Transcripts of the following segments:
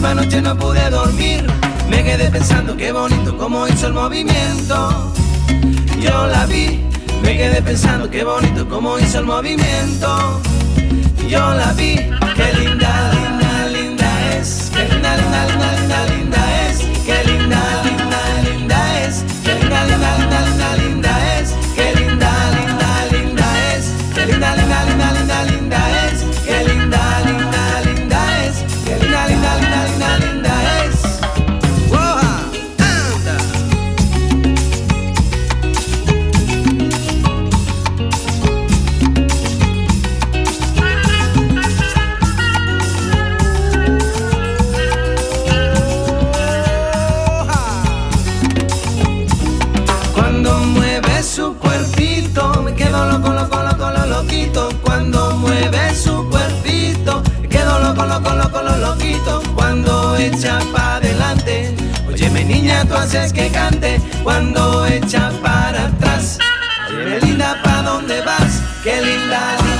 Misma noche no pude dormir, me quedé pensando qué bonito como hizo el movimiento. Yo la vi, me quedé pensando qué bonito como hizo el movimiento. Yo la vi, qué linda, linda, linda es, qué linda, linda, linda, linda, linda tú haces que cante cuando echa para atrás. Oye, linda, ¿pa' dónde vas? Qué linda, linda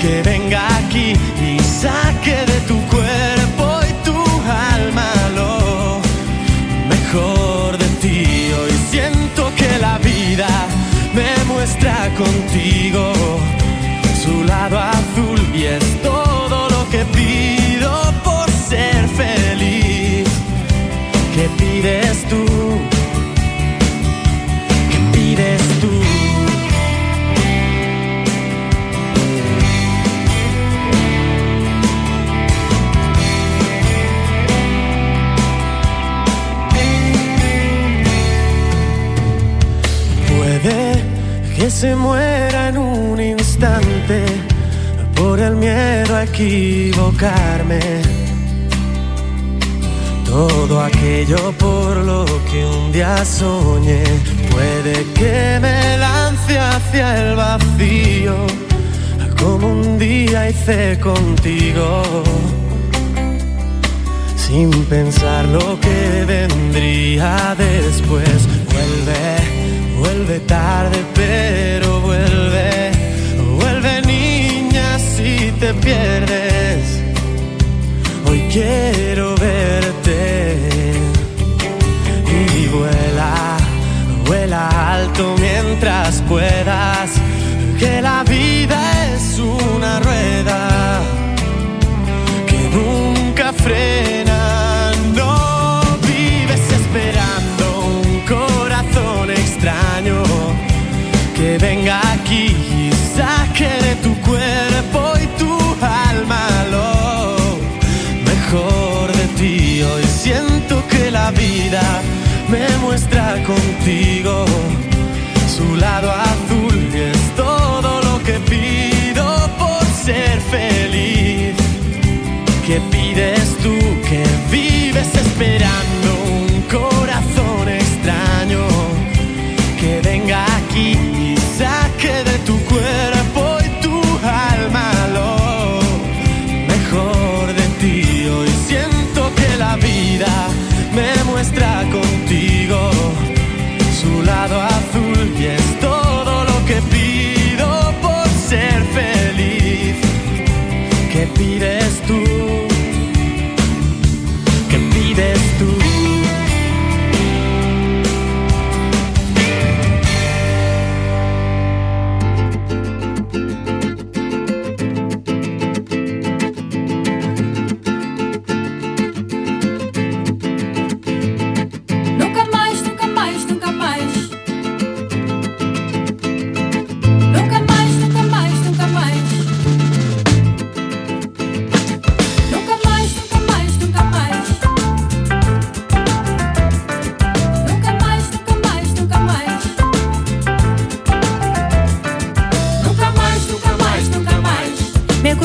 que venga aquí y saque de tu cuerpo y tu alma lo mejor de ti. Hoy siento que la vida me muestra contigo se muera en un instante por el miedo a equivocarme. Todo aquello por lo que un día soñé puede que me lance hacia el vacío, como un día hice contigo, sin pensar lo que vendría después. Vuelve, vuelve tarde, pero vuelve, vuelve niña si te pierdes. Hoy quiero me muestra contigo su lado azul y es todo lo que pido por ser feliz. ¿Qué pides tú que vives esperando un corazón extraño que venga aquí y saque de tu cuerpo y tu alma lo mejor de ti? Hoy siento que la vida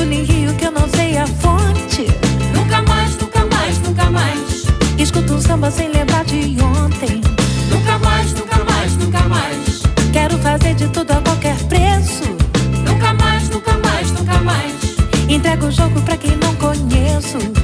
em rio que eu não sei a fonte. Nunca mais, nunca mais, nunca mais. Escuto um samba sem lembrar de ontem. Nunca mais, nunca mais, nunca mais. Quero fazer de tudo a qualquer preço. Nunca mais, nunca mais, nunca mais. Entrego o jogo pra quem não conheço.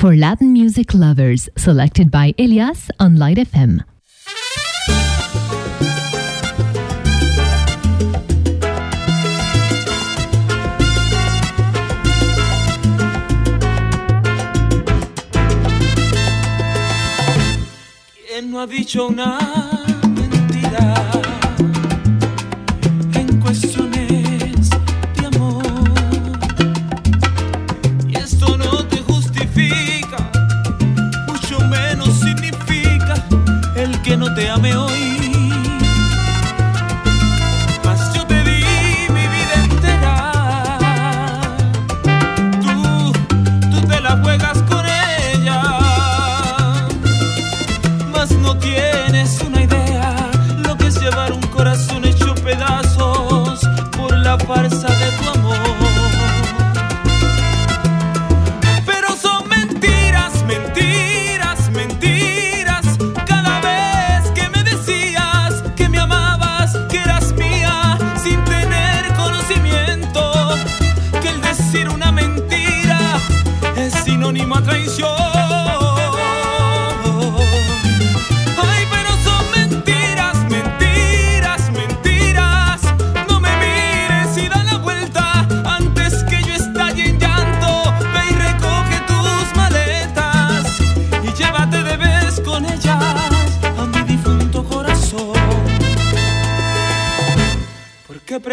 For Latin music lovers, selected by Elias on Light FM. ¿Quién no ha dicho una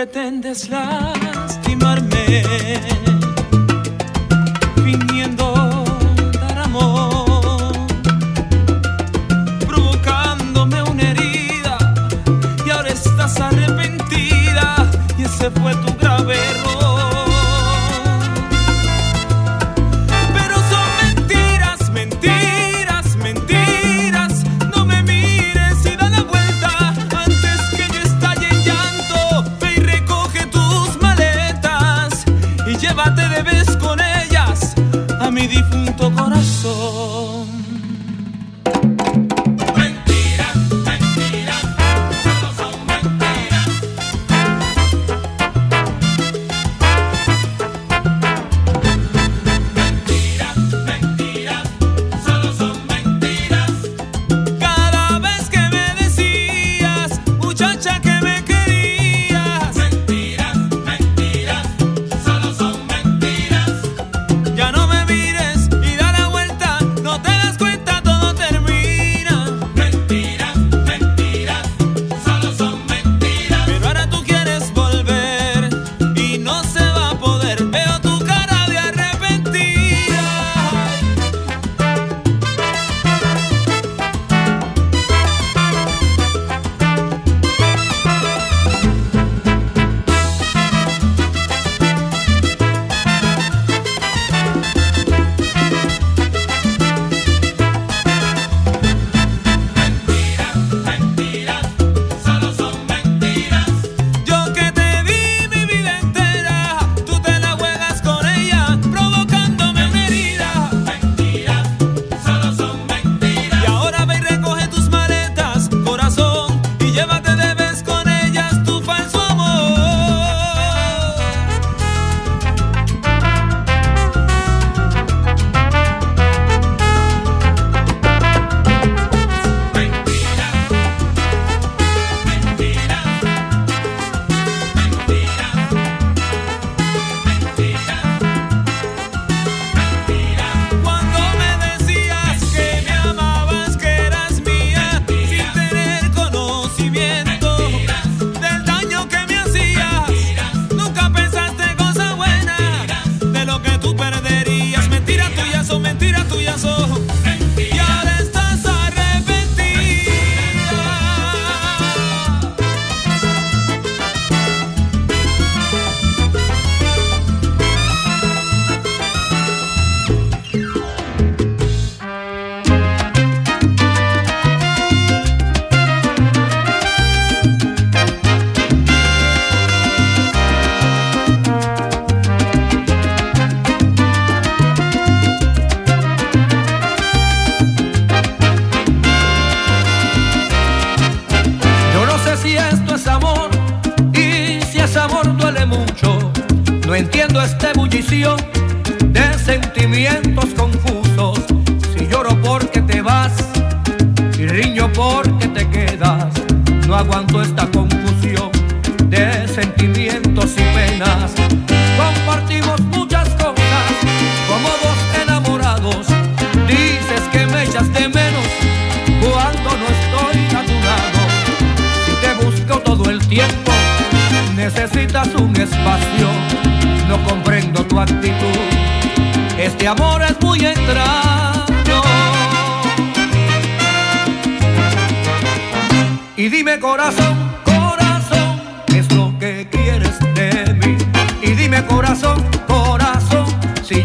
pretendes lastimarme,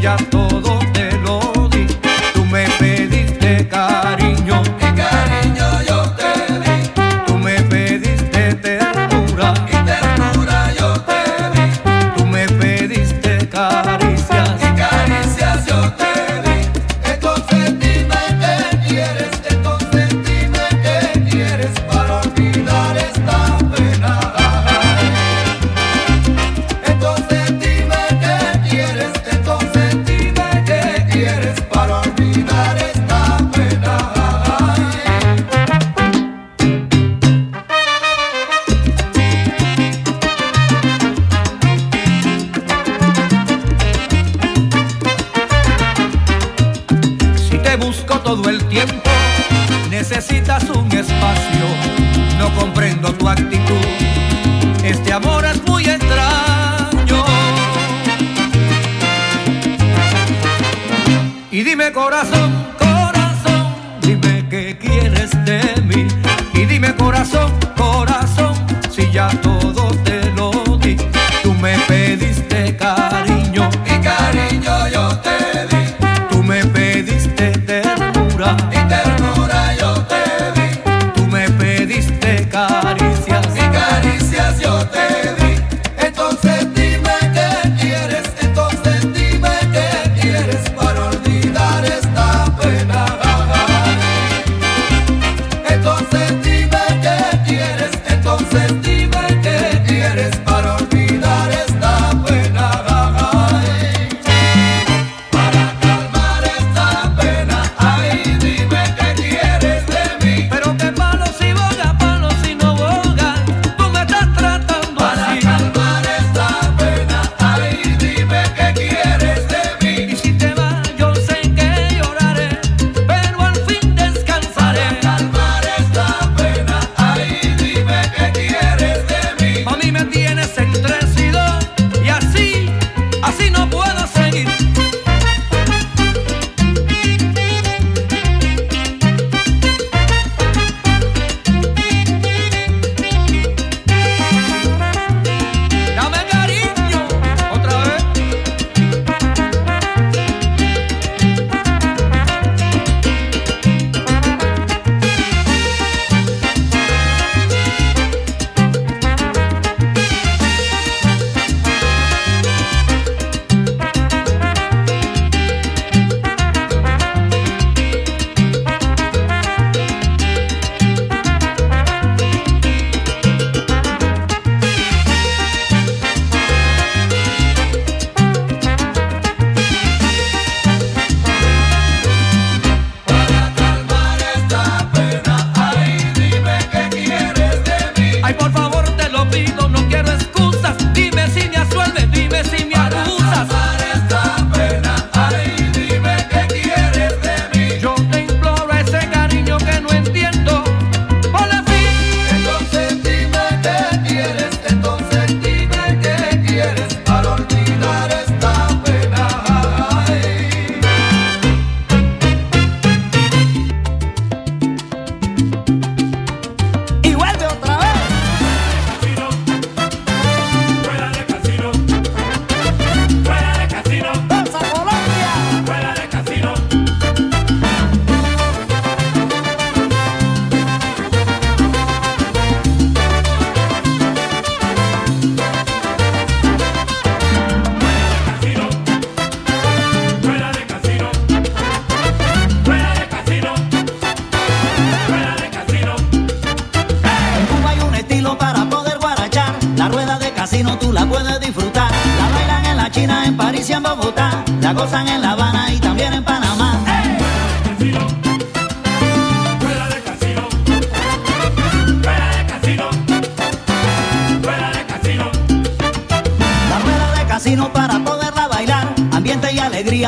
ya todo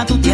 tú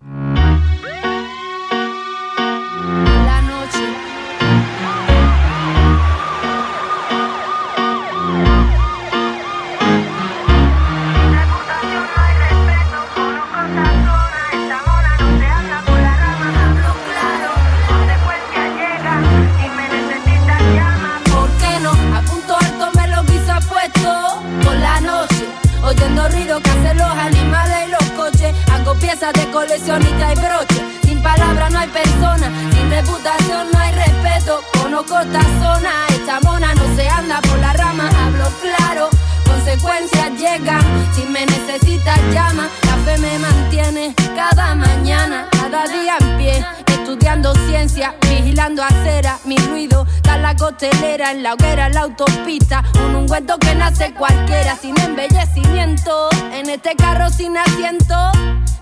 vigilando acera, mi ruido costelera, en la hoguera, en la autopista. Un ungüento que nace cualquiera, sin embellecimiento. En este carro sin asiento,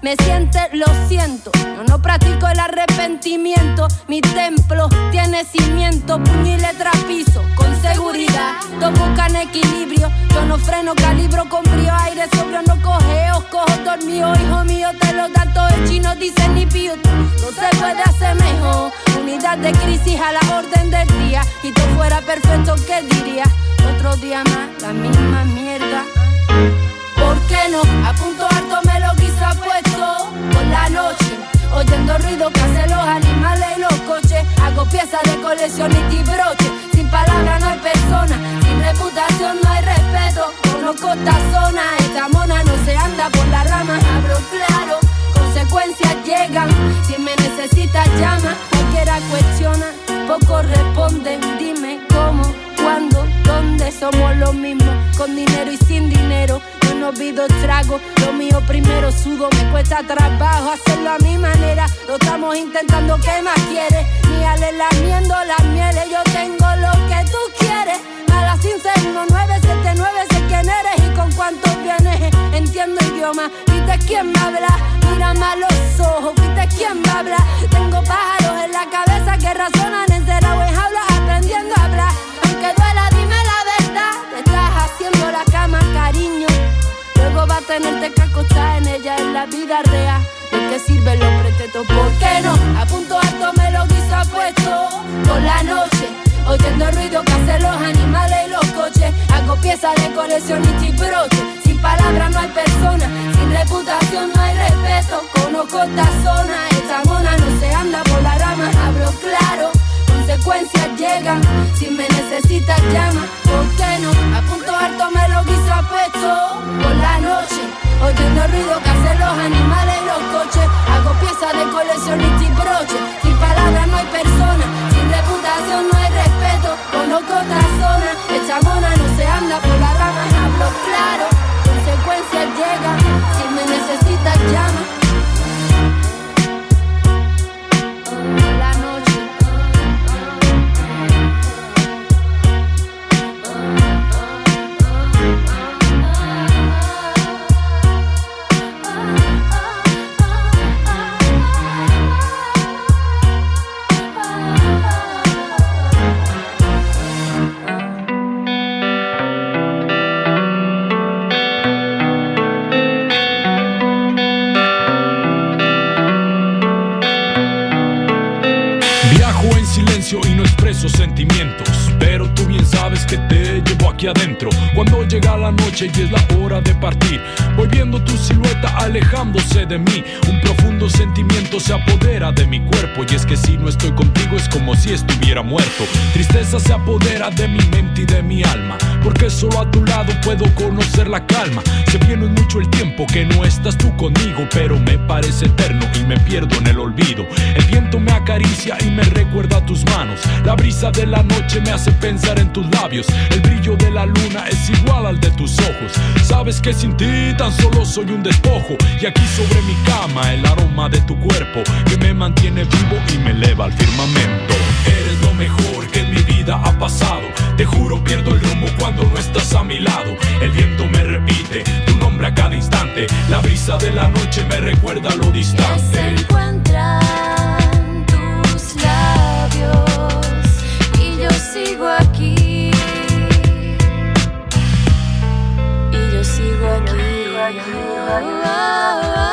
me siente, lo siento. Yo no practico el arrepentimiento. Mi templo tiene cimiento, puño y letra piso, con seguridad. Dos buscan equilibrio. Yo no freno, calibro con frío, aire sobrio, no cogeo. Cojo dormido, hijo mío, te lo da todo el chino, dice ni pío. No se puede hacer mejor. Unidad de crisis a la orden del día y todo fuera perfecto, ¿qué diría? Otro día más, la misma mierda. ¿Por qué no? A punto alto me lo quizá puesto por la noche, oyendo ruido que hacen los animales y los coches. Hago piezas de colección y tibroche. Sin palabras no hay persona, sin reputación no hay respeto. Conozco esta zona, esta mona no se anda por la rama, abro claro. Consecuencias llegan, si me necesitas llama, cualquiera cuestiona, poco responde somos los mismos. Con dinero y sin dinero no olvido trago. Lo mío primero sudo, me cuesta trabajo hacerlo a mi manera. Lo estamos intentando, ¿qué más quieres? Ni lamiendo las mieles, yo tengo lo que tú quieres. A las 11979 sé quién eres y con cuántos vienes. Entiendo idioma, viste quién me habla. Mira a los ojos, viste quién me habla. Tengo pájaros en la cabeza que razonan en o en va a tenerte que acostar en ella en la vida real. ¿De qué sirven los pretextos? ¿Por qué no? A punto alto me lo guisa puesto por la noche. Oyendo el ruido que hacen los animales y los coches. Hago piezas de colección y broche. Sin palabras no hay persona, sin reputación no hay respeto. Conozco esta zona, esta mona no se anda por la rama. Hablo claro, consecuencias llegan. Si me necesitas llama, ¿por qué no? A punto alto me lo guisa puesto por la noche. Oyendo el ruido que hacen los animales y los coches. Hago piezas de colección y broche. Sin palabras no hay persona, sin reputación no hay respeto. Conozco otra zona, esta mona no se anda por la rama. Hablo claro, consecuencias llegan. Si me necesitas llama. Noche y es la hora de partir, voy viendo tu silueta alejándose de mí. Un profundo sentimiento se apodera de mi cuerpo. Y es que si no estoy contigo es como si estuviera muerto. Tristeza se apodera de mi mente y de mi alma. Porque solo a tu lado puedo conocer la calma. Se viene mucho el tiempo que no estás tú conmigo, pero me parece eterno y me pierdo en el olvido. El viento me acaricia y me recuerda tus manos. La brisa de la noche me hace pensar en tus labios. El brillo de la luna es igual al de tus ojos. Sabes que sin ti tan solo soy un despojo. Y aquí sobre mi cama el aroma de tu cuerpo que me mantiene vivo y me eleva al firmamento. Eres lo mejor que en mi vida ha pasado. Te juro pierdo el rumbo cuando no estás a mi lado. El viento me repite tu nombre a cada instante. La brisa de la noche me recuerda lo distante. sigo aquí. Y yo sigo aquí. cada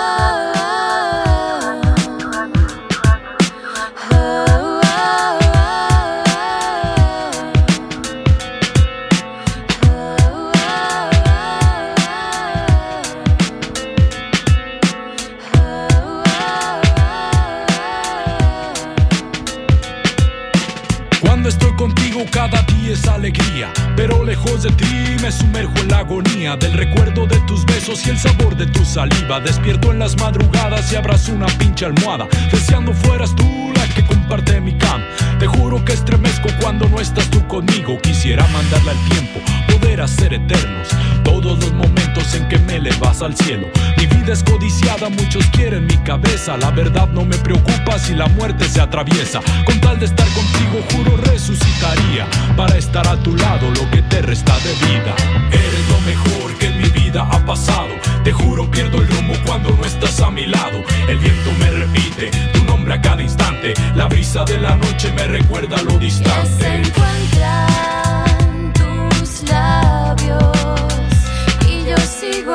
del recuerdo de tus besos y el sabor de tu saliva. Despierto en las madrugadas y abrazo una pinche almohada, deseando fueras tú la que comparte mi cama. Te juro que estremezco cuando no estás tú conmigo. Quisiera mandarle al tiempo, poder hacer eternos todos los momentos en que me elevas al cielo. Mi vida es codiciada, muchos quieren mi cabeza. La verdad no me preocupa si la muerte se atraviesa. Con tal de estar contigo, juro resucitaría para estar a tu lado lo que te resta de vida. Eres lo mejor vida ha pasado. Te juro pierdo el rumbo cuando no estás a mi lado. El viento me repite tu nombre a cada instante. La brisa de la noche me recuerda lo distante. se encuentran tus labios y yo sigo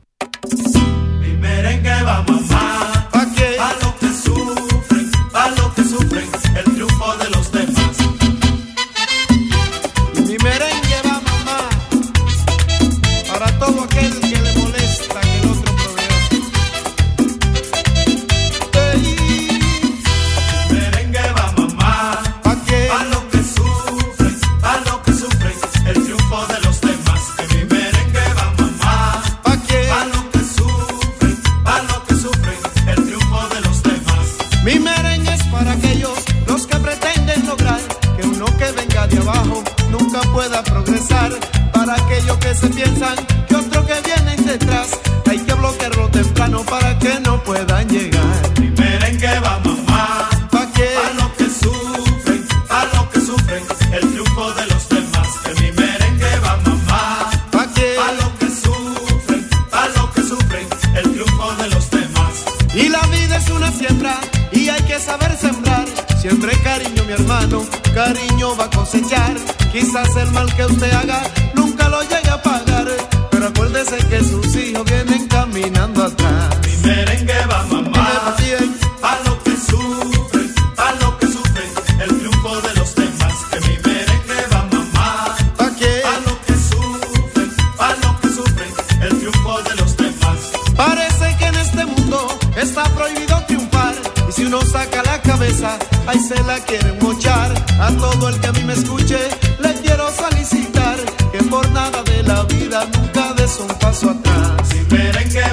Pueda progresar. Para aquellos que se piensan que otro que viene detrás hay que bloquearlo temprano para que no puedan llegar. Mi merengue va mamá. ¿Pa qué? Pa' los que sufren, pa' los que sufren el triunfo de los demás. Que mi merengue va mamá. ¿Pa qué? Pa' los que sufren, pa' los que sufren el triunfo de los demás. Y la vida es una siembra y hay que saber sembrar. Siempre cariño, mi hermano, cariño va a cosechar. Quizás el mal que usted haga nunca lo llegue a pagar. Pero acuérdese que sus hijos vienen caminando atrás. Mi merengue va mamá. Pa' los que sufren, pa' los que sufren el triunfo de los demás. Que mi merengue va mamá. ¿Pa qué? Pa' los que sufren, pa' los que sufren el triunfo de los demás. Parece que en este mundo está prohibido triunfar. Y si uno saca la cabeza, ahí se la quieren mochar. A todo el que a mí me escuche, un paso atrás. Si merengue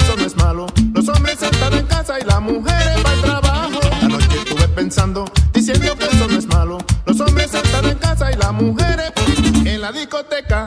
eso no es malo. Los hombres están en casa y las mujeres van al trabajo. Anoche estuve pensando, diciendo que eso no es malo. Los hombres están en casa y las mujeres en la discoteca.